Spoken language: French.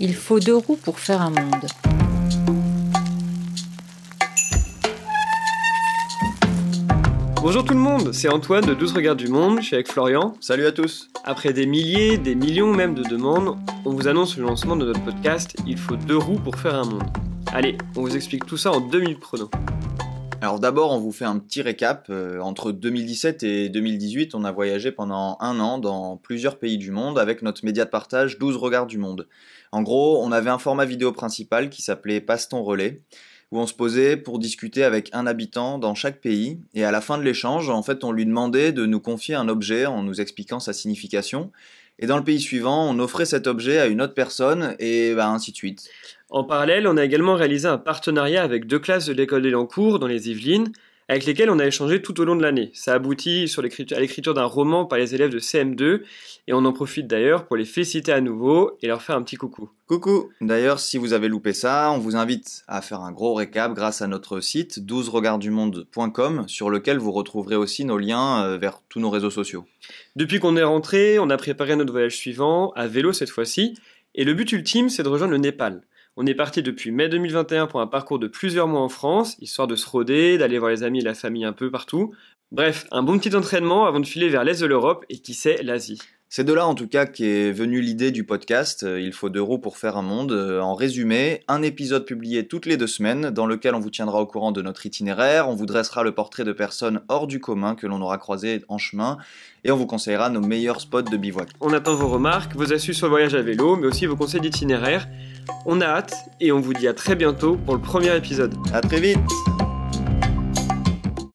Il faut deux roues pour faire un monde. Bonjour tout le monde, c'est Antoine de 12 Regards du Monde, je suis avec Florian. Salut à tous Après des milliers, des millions même de demandes, on vous annonce le lancement de notre podcast Il faut deux roues pour faire un monde. Allez, on vous explique tout ça en deux minutes chrono. Alors d'abord, on vous fait un petit récap. Euh, entre 2017 et 2018, on a voyagé pendant un an dans plusieurs pays du monde avec notre média de partage 12 regards du monde. En gros, on avait un format vidéo principal qui s'appelait Passe-ton relais, où on se posait pour discuter avec un habitant dans chaque pays, et à la fin de l'échange, en fait, on lui demandait de nous confier un objet en nous expliquant sa signification, et dans le pays suivant, on offrait cet objet à une autre personne, et bah, ainsi de suite. En parallèle, on a également réalisé un partenariat avec deux classes de l'école des Lancours dans les Yvelines, avec lesquelles on a échangé tout au long de l'année. Ça aboutit sur à l'écriture d'un roman par les élèves de CM2, et on en profite d'ailleurs pour les féliciter à nouveau et leur faire un petit coucou. Coucou D'ailleurs, si vous avez loupé ça, on vous invite à faire un gros récap grâce à notre site 12regardsdumonde.com sur lequel vous retrouverez aussi nos liens euh, vers tous nos réseaux sociaux. Depuis qu'on est rentré, on a préparé notre voyage suivant, à vélo cette fois-ci, et le but ultime c'est de rejoindre le Népal. On est parti depuis mai 2021 pour un parcours de plusieurs mois en France, histoire de se roder, d'aller voir les amis et la famille un peu partout. Bref, un bon petit entraînement avant de filer vers l'est de l'Europe et qui sait, l'Asie. C'est de là en tout cas qu'est venue l'idée du podcast euh, Il faut deux roues pour faire un monde. Euh, en résumé, un épisode publié toutes les deux semaines dans lequel on vous tiendra au courant de notre itinéraire, on vous dressera le portrait de personnes hors du commun que l'on aura croisées en chemin et on vous conseillera nos meilleurs spots de bivouac. On attend vos remarques, vos astuces sur le voyage à vélo, mais aussi vos conseils d'itinéraire. On a hâte et on vous dit à très bientôt pour le premier épisode. À très vite